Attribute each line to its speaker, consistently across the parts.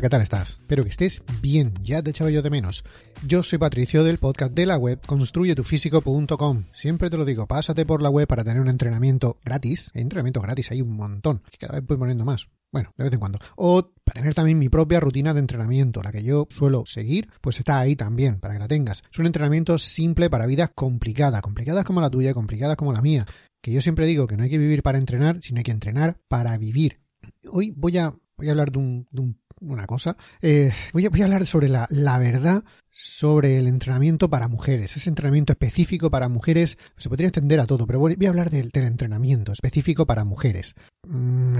Speaker 1: ¿Qué tal estás? Espero que estés bien, ya te echaba yo de menos. Yo soy Patricio del podcast de la web construyetufísico.com. Siempre te lo digo, pásate por la web para tener un entrenamiento gratis. Entrenamiento gratis, hay un montón. Cada vez voy poniendo más. Bueno, de vez en cuando. O para tener también mi propia rutina de entrenamiento, la que yo suelo seguir, pues está ahí también, para que la tengas. Es un entrenamiento simple para vidas complicadas, complicadas como la tuya, complicadas como la mía. Que yo siempre digo que no hay que vivir para entrenar, sino hay que entrenar para vivir. Hoy voy a, voy a hablar de, un, de un, una cosa. Eh, voy, a, hablar sobre la, la, verdad sobre el entrenamiento para mujeres. Ese entrenamiento específico para mujeres se podría extender a todo, pero voy, voy a hablar del, del, entrenamiento específico para mujeres. Mm,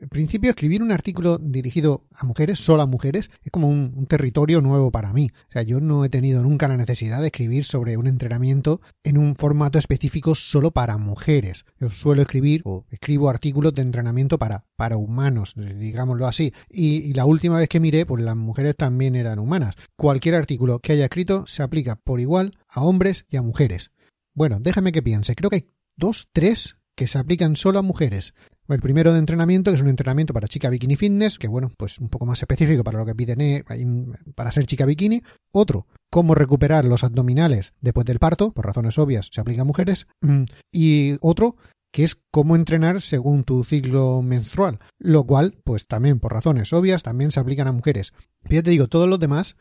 Speaker 1: en principio, escribir un artículo dirigido a mujeres, solo a mujeres, es como un, territorio nuevo para mí. O sea, yo no he tenido nunca la necesidad de escribir sobre un entrenamiento en un formato específico solo para mujeres. Yo suelo escribir o escribo artículos de entrenamiento para, para humanos, digámoslo así. Y, y la última vez que miré, pues las mujeres también eran humanas. Cualquier artículo que haya escrito se aplica por igual a hombres y a mujeres. Bueno, déjame que piense. Creo que hay dos, tres que se aplican solo a mujeres. El primero de entrenamiento, que es un entrenamiento para chica bikini fitness, que bueno, pues un poco más específico para lo que piden para ser chica bikini. Otro, cómo recuperar los abdominales después del parto, por razones obvias, se aplica a mujeres. Y otro, que es cómo entrenar según tu ciclo menstrual, lo cual, pues también por razones obvias, también se aplican a mujeres. Pero ya te digo, todos los demás,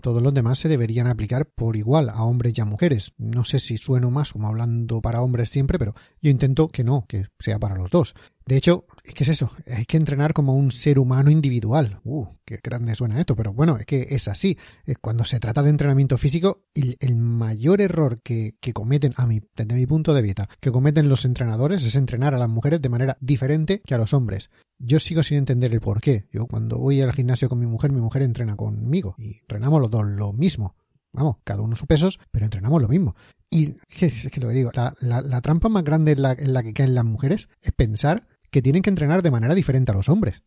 Speaker 1: todos los demás se deberían aplicar por igual a hombres y a mujeres. No sé si sueno más como hablando para hombres siempre, pero yo intento que no, que sea para los dos. De hecho, es que es eso, hay que entrenar como un ser humano individual. Uh, qué grande suena esto, pero bueno, es que es así. Cuando se trata de entrenamiento físico, el, mayor error que, que, cometen, a mi, desde mi punto de vista, que cometen los entrenadores es entrenar a las mujeres de manera diferente que a los hombres. Yo sigo sin entender el por qué. Yo cuando voy al gimnasio con mi mujer, mi mujer entrena conmigo y entrenamos los dos lo mismo. Vamos, cada uno sus pesos, pero entrenamos lo mismo. Y es que lo digo, la, la, trampa más grande en la que caen las mujeres es pensar que tienen que entrenar de manera diferente a los hombres.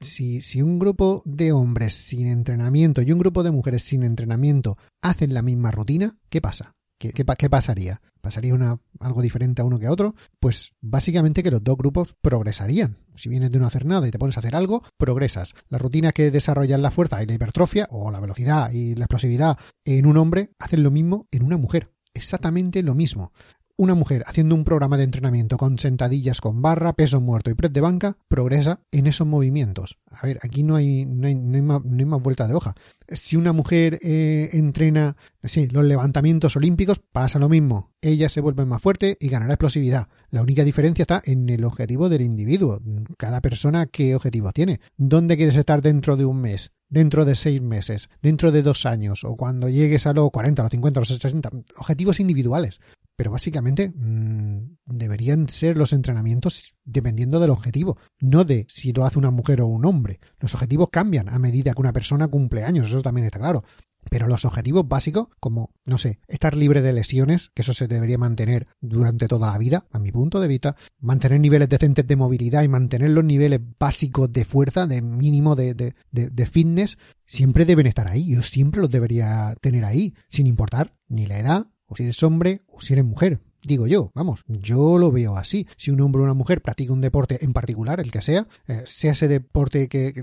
Speaker 1: Si, si, un grupo de hombres sin entrenamiento y un grupo de mujeres sin entrenamiento hacen la misma rutina, ¿qué pasa? ¿Qué, qué, qué pasaría? ¿Pasaría una, algo diferente a uno que a otro? Pues básicamente que los dos grupos progresarían. Si vienes de no hacer nada y te pones a hacer algo, progresas. La rutina que desarrollan la fuerza y la hipertrofia, o la velocidad y la explosividad en un hombre, hacen lo mismo en una mujer. Exactamente lo mismo. Una mujer haciendo un programa de entrenamiento con sentadillas con barra, peso muerto y press de banca progresa en esos movimientos. A ver, aquí no hay, no hay, no hay, más, vuelta de hoja. Si una mujer eh, entrena sí, los levantamientos olímpicos, pasa lo mismo. Ella se vuelve más fuerte y ganará explosividad. La única diferencia está en el objetivo del individuo. Cada persona qué objetivo tiene. ¿Dónde quieres estar dentro de un mes? dentro de seis meses, dentro de dos años o cuando llegues a los 40, a los 50, a los 60, objetivos individuales. Pero básicamente mmm, deberían ser los entrenamientos dependiendo del objetivo, no de si lo hace una mujer o un hombre. Los objetivos cambian a medida que una persona cumple años, eso también está claro. Pero los objetivos básicos, como, no sé, estar libre de lesiones, que eso se debería mantener durante toda la vida, a mi punto de vista, mantener niveles decentes de movilidad y mantener los niveles básicos de fuerza, de mínimo de, de, de, de fitness, siempre deben estar ahí. Yo siempre los debería tener ahí, sin importar ni la edad, o si eres hombre, o si eres mujer. Digo yo, vamos, yo lo veo así. Si un hombre o una mujer practica un deporte en particular, el que sea, eh, sea ese deporte que,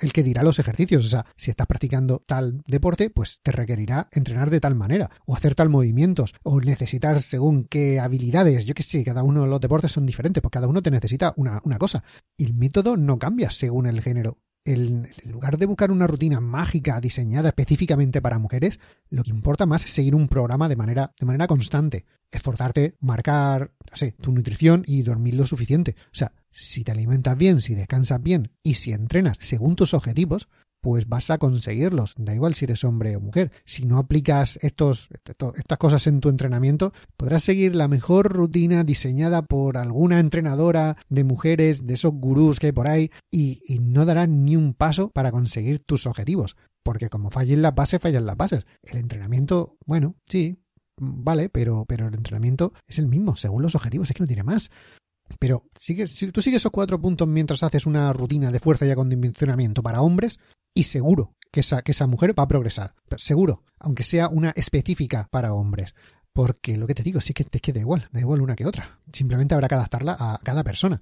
Speaker 1: el que dirá los ejercicios. O sea, si estás practicando tal deporte, pues te requerirá entrenar de tal manera, o hacer tal movimientos, o necesitar según qué habilidades. Yo que sé, cada uno de los deportes son diferentes, pues cada uno te necesita una, una cosa. Y el método no cambia según el género. En lugar de buscar una rutina mágica diseñada específicamente para mujeres, lo que importa más es seguir un programa de manera, de manera constante. Esforzarte, marcar, no sé, tu nutrición y dormir lo suficiente. O sea, si te alimentas bien, si descansas bien y si entrenas según tus objetivos, pues vas a conseguirlos. Da igual si eres hombre o mujer. Si no aplicas estos, estas cosas en tu entrenamiento, podrás seguir la mejor rutina diseñada por alguna entrenadora de mujeres, de esos gurús que hay por ahí, y, y no darás ni un paso para conseguir tus objetivos. Porque como fallen las bases, fallan las bases. El entrenamiento, bueno, sí, vale, pero, pero el entrenamiento es el mismo, según los objetivos, es que no tiene más. Pero si tú sigues esos cuatro puntos mientras haces una rutina de fuerza y acondicionamiento para hombres, y seguro que esa, que esa mujer va a progresar. Seguro, aunque sea una específica para hombres. Porque lo que te digo, sí que te queda igual, da igual una que otra. Simplemente habrá que adaptarla a cada persona.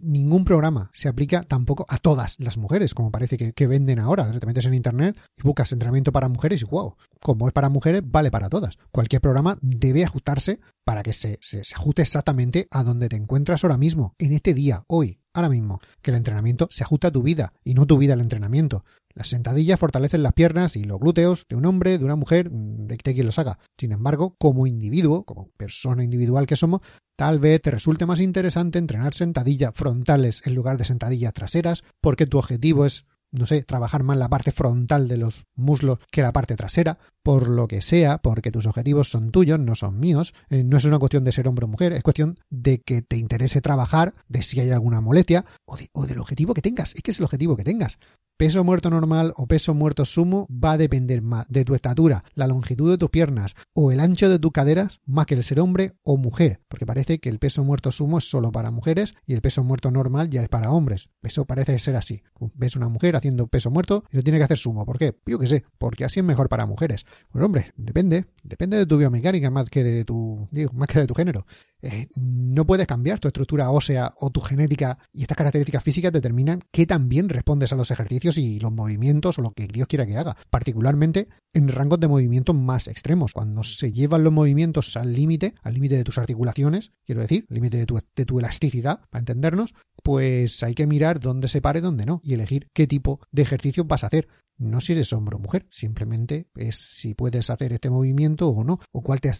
Speaker 1: Ningún programa se aplica tampoco a todas las mujeres, como parece que, venden ahora. Te metes en internet y buscas entrenamiento para mujeres y wow, como es para mujeres, vale para todas. Cualquier programa debe ajustarse para que se, se ajuste exactamente a donde te encuentras ahora mismo, en este día, hoy, ahora mismo, que el entrenamiento se ajusta a tu vida y no tu vida al entrenamiento. Las sentadillas fortalecen las piernas y los glúteos de un hombre, de una mujer, de, quien los haga. Sin embargo, como individuo, como persona individual que somos, tal vez te resulte más interesante entrenar sentadillas frontales en lugar de sentadillas traseras, porque tu objetivo es no sé, trabajar más la parte frontal de los muslos que la parte trasera, por lo que sea, porque tus objetivos son tuyos, no son míos, eh, no es una cuestión de ser hombre o mujer, es cuestión de que te interese trabajar, de si hay alguna molestia, o, o del objetivo que tengas, es que es el objetivo que tengas. Peso muerto normal o peso muerto sumo va a depender más de tu estatura, la longitud de tus piernas o el ancho de tus caderas más que el ser hombre o mujer, porque parece que el peso muerto sumo es solo para mujeres y el peso muerto normal ya es para hombres. Eso parece ser así. Ves una mujer haciendo peso muerto y lo tiene que hacer sumo. ¿Por qué? Yo qué sé, porque así es mejor para mujeres. Pues hombre, depende, depende de tu biomecánica más que de tu, digo, más que de tu género. Eh, no puedes cambiar tu estructura ósea o tu genética y estas características físicas determinan qué tan bien respondes a los ejercicios y los movimientos o lo que Dios quiera que haga, particularmente en rangos de movimiento más extremos, cuando se llevan los movimientos al límite, al límite de tus articulaciones, quiero decir, límite de tu, de tu elasticidad, para entendernos, pues hay que mirar dónde se pare, dónde no, y elegir qué tipo de ejercicio vas a hacer no si eres hombre o mujer, simplemente es si puedes hacer este movimiento o no, o cuál te,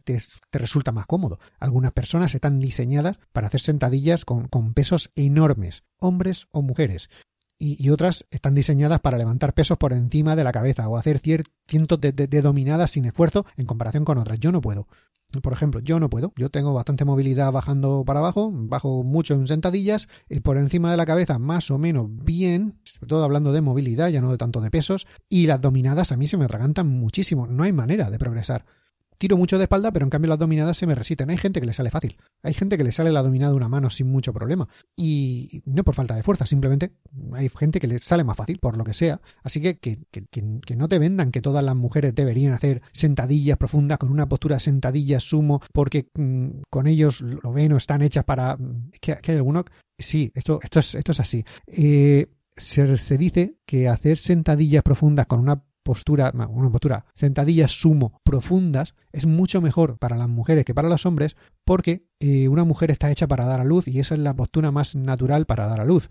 Speaker 1: resulta más cómodo. Algunas personas están diseñadas para hacer sentadillas con, con pesos enormes, hombres o mujeres. Y, otras están diseñadas para levantar pesos por encima de la cabeza o hacer cientos de, de, dominadas sin esfuerzo en comparación con otras. Yo no puedo. Por ejemplo, yo no puedo. Yo tengo bastante movilidad bajando para abajo, bajo mucho en sentadillas, y por encima de la cabeza más o menos bien, sobre todo hablando de movilidad, ya no de tanto de pesos, y las dominadas a mí se me atragantan muchísimo. No hay manera de progresar. Tiro mucho de espalda, pero en cambio las dominadas se me resisten. Hay gente que le sale fácil. Hay gente que le sale la dominada de una mano sin mucho problema. Y no por falta de fuerza, simplemente hay gente que le sale más fácil, por lo que sea. Así que que, que, no te vendan que todas las mujeres deberían hacer sentadillas profundas con una postura sentadilla sumo, porque mm, con ellos lo ven o están hechas para. Es que, hay algunos. Sí, esto, esto, es, esto es así. Eh, se, se, dice que hacer sentadillas profundas con una postura, una postura, sentadillas sumo profundas es mucho mejor para las mujeres que para los hombres porque eh, una mujer está hecha para dar a luz y esa es la postura más natural para dar a luz.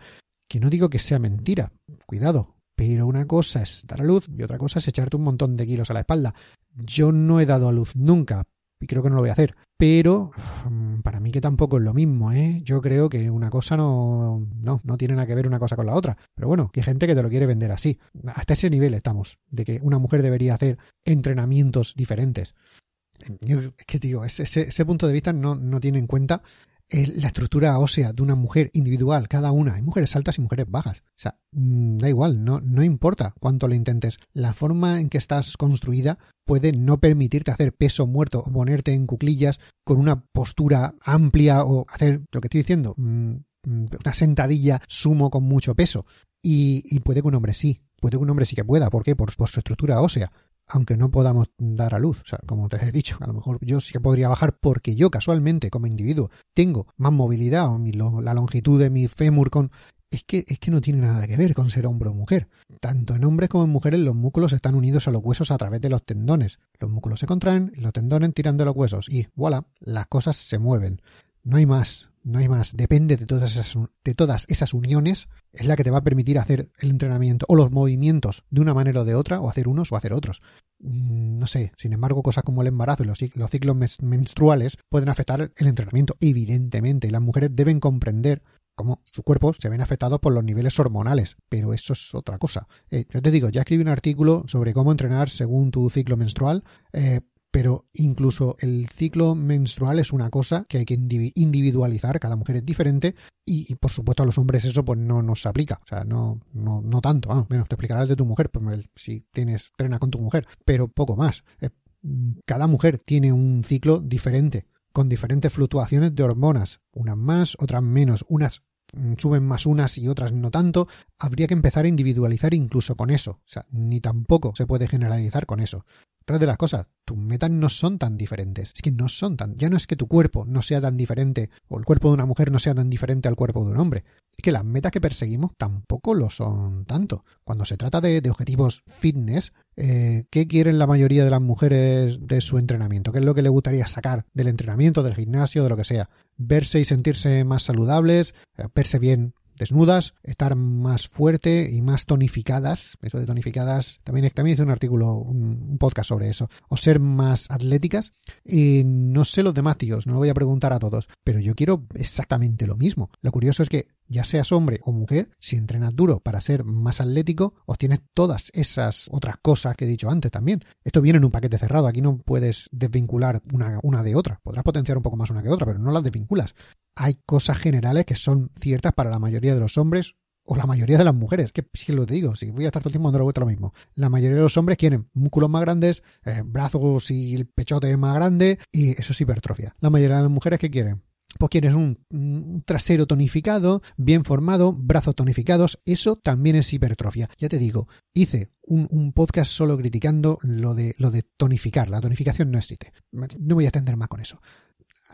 Speaker 1: Que no digo que sea mentira, cuidado, pero una cosa es dar a luz y otra cosa es echarte un montón de kilos a la espalda. Yo no he dado a luz nunca, y creo que no lo voy a hacer. Pero mm, para mí que tampoco es lo mismo, ¿eh? Yo creo que una cosa no, no, no tiene nada que ver una cosa con la otra. Pero bueno, que hay gente que te lo quiere vender así. Hasta ese nivel estamos, de que una mujer debería hacer entrenamientos diferentes. es que digo, ese, ese, punto de vista no, no tiene en cuenta la estructura ósea de una mujer individual, cada una. Hay mujeres altas y mujeres bajas. O sea, mm, da igual, no, no importa cuánto lo intentes. La forma en que estás construida puede no permitirte hacer peso muerto o ponerte en cuclillas con una postura amplia o hacer lo que estoy diciendo, mm, mm, una sentadilla sumo con mucho peso. Y, y puede que un hombre sí, puede que un hombre sí que pueda. ¿Por qué? Por, por su estructura ósea aunque no podamos dar a luz. O sea, como te he dicho, a lo mejor yo sí que podría bajar porque yo casualmente como individuo tengo más movilidad o mi, la longitud de mi fémur con... Es que, es que no tiene nada que ver con ser hombre o mujer. Tanto en hombres como en mujeres los músculos están unidos a los huesos a través de los tendones. Los músculos se contraen los tendones tiran de los huesos y voilà, las cosas se mueven. No hay más no hay más. Depende de todas, esas, de todas esas uniones, es la que te va a permitir hacer el entrenamiento o los movimientos de una manera o de otra, o hacer unos o hacer otros. Mm, no sé, sin embargo, cosas como el embarazo y los, los ciclos menstruales pueden afectar el entrenamiento, evidentemente, y las mujeres deben comprender cómo su cuerpo se ven afectados por los niveles hormonales, pero eso es otra cosa. Eh, yo te digo, ya escribí un artículo sobre cómo entrenar según tu ciclo menstrual. Eh, pero incluso el ciclo menstrual es una cosa que hay que individualizar, cada mujer es diferente y, por supuesto a los hombres eso pues no nos aplica, o sea, no, no, no tanto, ah, menos te explicarás de tu mujer, pues si tienes, trena con tu mujer, pero poco más. Cada mujer tiene un ciclo diferente, con diferentes fluctuaciones de hormonas, unas más, otras menos, unas suben más unas y otras no tanto, habría que empezar a individualizar incluso con eso. O sea, ni tampoco se puede generalizar con eso de las cosas, tus metas no son tan diferentes. Es que no son tan. Ya no es que tu cuerpo no sea tan diferente o el cuerpo de una mujer no sea tan diferente al cuerpo de un hombre. Es que las metas que perseguimos tampoco lo son tanto. Cuando se trata de, objetivos fitness, eh, ¿qué quieren la mayoría de las mujeres de su entrenamiento? ¿Qué es lo que le gustaría sacar del entrenamiento, del gimnasio, de lo que sea? Verse y sentirse más saludables, eh, verse bien desnudas, estar más fuerte y más tonificadas. Eso de tonificadas, también, también hice un artículo, un, podcast sobre eso. O ser más atléticas. Y no sé los demás tíos, no lo voy a preguntar a todos, pero yo quiero exactamente lo mismo. Lo curioso es que ya seas hombre o mujer, si entrenas duro para ser más atlético, obtienes todas esas otras cosas que he dicho antes también. Esto viene en un paquete cerrado, aquí no puedes desvincular una, una de otra. Podrás potenciar un poco más una que otra, pero no las desvinculas hay cosas generales que son ciertas para la mayoría de los hombres o la mayoría de las mujeres, que si lo digo, si voy a estar todo el tiempo dando vuelta lo mismo. La mayoría de los hombres quieren músculos más grandes, eh, brazos y el pechote más grande, y eso es hipertrofia. La mayoría de las mujeres que quieren pues quieres un, trasero tonificado, bien formado, brazos tonificados, eso también es hipertrofia. Ya te digo, hice un, podcast solo criticando lo de, lo de tonificar. La tonificación no existe. No voy a extender más con eso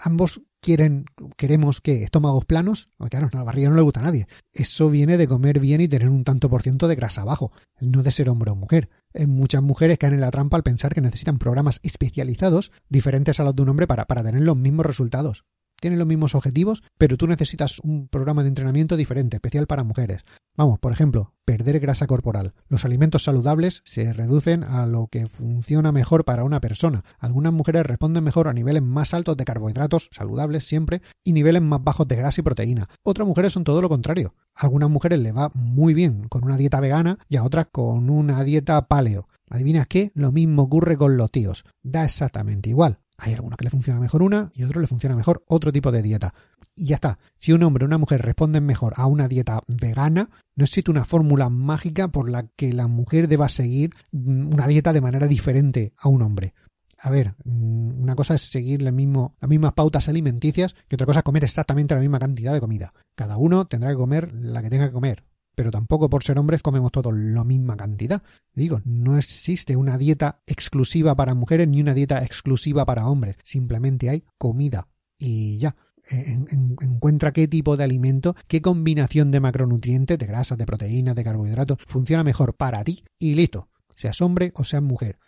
Speaker 1: ambos quieren, queremos que estómagos planos, claro, la barriga no le gusta a nadie. Eso viene de comer bien y tener un tanto por ciento de grasa abajo, no de ser hombre o mujer. Muchas mujeres caen en la trampa al pensar que necesitan programas especializados diferentes a los de un hombre para, para tener los mismos resultados tienen los mismos objetivos, pero tú necesitas un programa de entrenamiento diferente, especial para mujeres. Vamos, por ejemplo, perder grasa corporal. Los alimentos saludables se reducen a lo que funciona mejor para una persona. Algunas mujeres responden mejor a niveles más altos de carbohidratos, saludables siempre, y niveles más bajos de grasa y proteína. Otras mujeres son todo lo contrario. A algunas mujeres le va muy bien con una dieta vegana y a otras con una dieta paleo. ¿Adivinas qué? Lo mismo ocurre con los tíos. Da exactamente igual. Hay algunos que le funciona mejor una y otro le funciona mejor otro tipo de dieta. Y ya está. Si un hombre o una mujer responden mejor a una dieta vegana, no existe una fórmula mágica por la que la mujer deba seguir mm, una dieta de manera diferente a un hombre. A ver, mm, una cosa es seguir las mismas pautas alimenticias que otra cosa es comer exactamente la misma cantidad de comida. Cada uno tendrá que comer la que tenga que comer pero tampoco por ser hombres comemos todos la misma cantidad. Digo, no existe una dieta exclusiva para mujeres ni una dieta exclusiva para hombres. Simplemente hay comida y ya. encuentra qué tipo de alimento, qué combinación de macronutrientes, de grasas, de proteínas, de carbohidratos funciona mejor para ti y listo, seas hombre o seas mujer.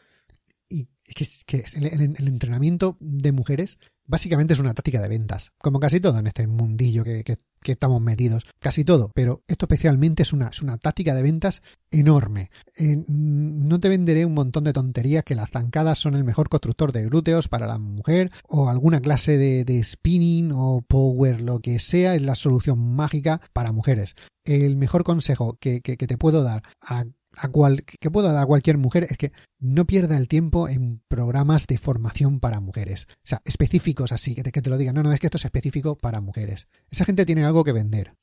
Speaker 1: Y es que, el, entrenamiento de mujeres básicamente es una táctica de ventas, como casi todo en este mundillo que, estamos metidos, casi todo, pero esto especialmente es una, una táctica de ventas enorme. Eh, no te venderé un montón de tonterías que las zancadas son el mejor constructor de glúteos para la mujer o alguna clase de, spinning o power, lo que sea, es la solución mágica para mujeres. El mejor consejo que, que te puedo dar a a cual, que pueda dar a cualquier mujer es que no pierda el tiempo en programas de formación para mujeres. O sea, específicos así, que te, que te lo digan. No, no, es que esto es específico para mujeres. Esa gente tiene algo que vender.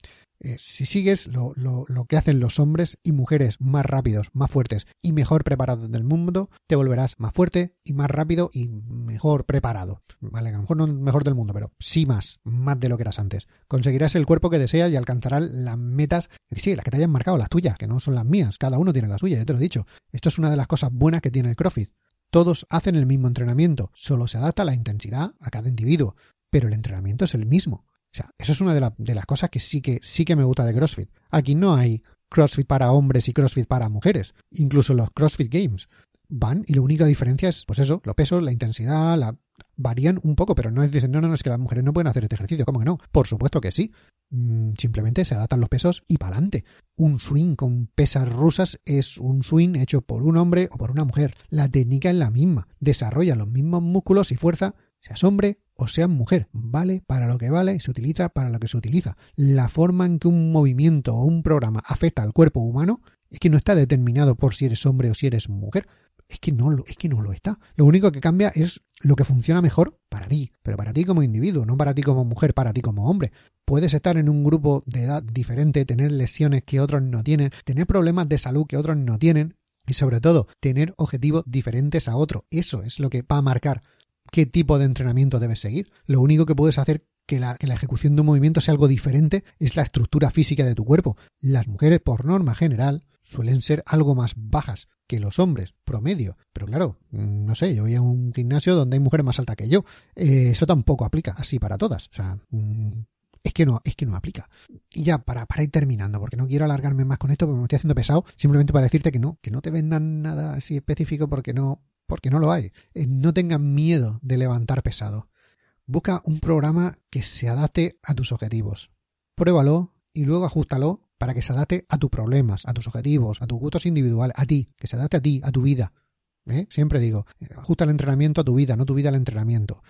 Speaker 1: Eh, si sigues lo, lo, lo, que hacen los hombres y mujeres más rápidos, más fuertes y mejor preparados del mundo, te volverás más fuerte y más rápido y mejor preparado. Vale, a lo mejor no mejor del mundo, pero sí más, más de lo que eras antes. Conseguirás el cuerpo que deseas y alcanzarás las metas, sí, las que te hayan marcado, las tuyas, que no son las mías. Cada uno tiene las suyas, ya te lo he dicho. Esto es una de las cosas buenas que tiene el CrossFit. Todos hacen el mismo entrenamiento, solo se adapta la intensidad a cada individuo, pero el entrenamiento es el mismo. O sea, eso es una de, las cosas que sí que sí que me gusta de CrossFit. Aquí no hay CrossFit para hombres y CrossFit para mujeres. Incluso los CrossFit Games van y la única diferencia es, pues eso, los pesos, la intensidad, la varían un poco, pero no es dicen, no, no, es que las mujeres no pueden hacer este ejercicio, ¿cómo que no? Por supuesto que sí. Mm, simplemente se adaptan los pesos y para adelante. Un swing con pesas rusas es un swing hecho por un hombre o por una mujer. La técnica es la misma. Desarrolla los mismos músculos y fuerza, seas hombre o seas mujer. Vale para lo que vale, se utiliza para lo que se utiliza. La forma en que un movimiento o un programa afecta al cuerpo humano es que no está determinado por si eres hombre o si eres mujer. Es que no lo, es que no lo está. Lo único que cambia es lo que funciona mejor para ti, pero para ti como individuo, no para ti como mujer, para ti como hombre. Puedes estar en un grupo de edad diferente, tener lesiones que otros no tienen, tener problemas de salud que otros no tienen y sobre todo tener objetivos diferentes a otro. Eso es lo que va a marcar qué tipo de entrenamiento debes seguir. Lo único que puedes hacer que la, ejecución de un movimiento sea algo diferente es la estructura física de tu cuerpo. Las mujeres, por norma general, suelen ser algo más bajas que los hombres, promedio. Pero claro, mm, no sé, yo voy a un gimnasio donde hay mujeres más altas que yo. Eh, eso tampoco aplica así para todas. O sea, mm, es que no, es que no aplica. Y ya para, para ir terminando, porque no quiero alargarme más con esto, porque me estoy haciendo pesado, simplemente para decirte que no, que no te vendan nada así específico porque no, porque no lo hay. Eh, no tengan miedo de levantar pesado. Busca un programa que se adapte a tus objetivos. Pruébalo y luego ajustalo para que se adapte a tus problemas, a tus objetivos, a tus gustos individuales, a ti, que se adapte a ti, a tu vida. ¿Eh? Siempre digo, ajusta el entrenamiento a tu vida, no tu vida al entrenamiento.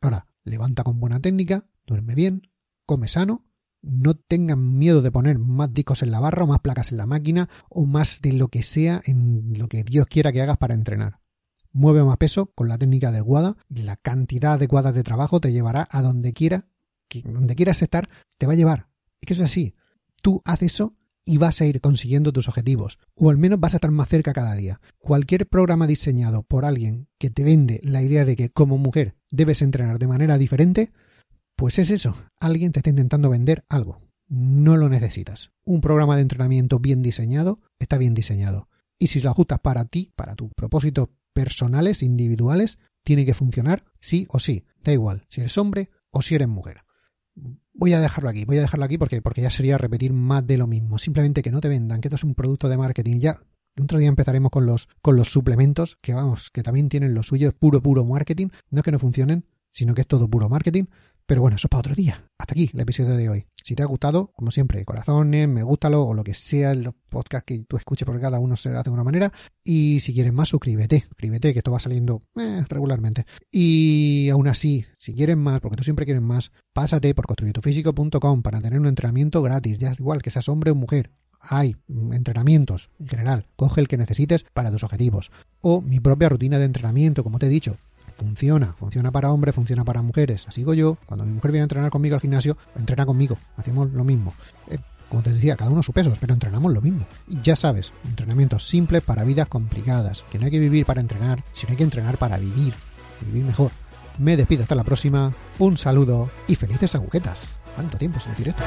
Speaker 1: Ahora, levanta con buena técnica, duerme bien, come sano, no tengan miedo de poner más discos en la barra o más placas en la máquina o más de lo que sea en lo que Dios quiera que hagas para entrenar. Mueve más peso con la técnica adecuada y la cantidad adecuada de trabajo te llevará a donde quiera, donde quieras estar, te va a llevar. Es que es así. Tú haces eso y vas a ir consiguiendo tus objetivos, o al menos vas a estar más cerca cada día. Cualquier programa diseñado por alguien que te vende la idea de que como mujer debes entrenar de manera diferente, pues es eso, alguien te está intentando vender algo. No lo necesitas. Un programa de entrenamiento bien diseñado está bien diseñado. Y si lo ajustas para ti, para tus propósitos personales, individuales, tiene que funcionar sí o sí. Da igual si eres hombre o si eres mujer. Voy a dejarlo aquí, voy a dejarlo aquí porque, porque ya sería repetir más de lo mismo. Simplemente que no te vendan, que esto es un producto de marketing. Ya otro día empezaremos con los, con los suplementos, que vamos, que también tienen lo suyo, es puro, puro marketing. No es que no funcionen, sino que es todo puro marketing. Pero bueno, eso es para otro día. Hasta aquí el episodio de hoy. Si te ha gustado, como siempre, corazones, me gústalo o lo que sea, el podcast que tú escuches, porque cada uno se hace de una manera. Y si quieres más, suscríbete. Suscríbete, que esto va saliendo eh, regularmente. Y aún así, si quieres más, porque tú siempre quieres más, pásate por construyetufísico.com para tener un entrenamiento gratis. Ya es igual que seas hombre o mujer hay entrenamientos en general. Coge el que necesites para tus objetivos. O mi propia rutina de entrenamiento, como te he dicho funciona, funciona para hombres, funciona para mujeres. Así digo yo, cuando mi mujer viene a entrenar conmigo al gimnasio, entrena conmigo, hacemos lo mismo. Eh, como te decía, cada uno su peso, pero entrenamos lo mismo. Y ya sabes, entrenamientos simples para vidas complicadas, que no hay que vivir para entrenar, sino hay que entrenar para vivir, vivir mejor. Me despido hasta la próxima, un saludo y felices agujetas. ¿Cuánto tiempo sin decir esto?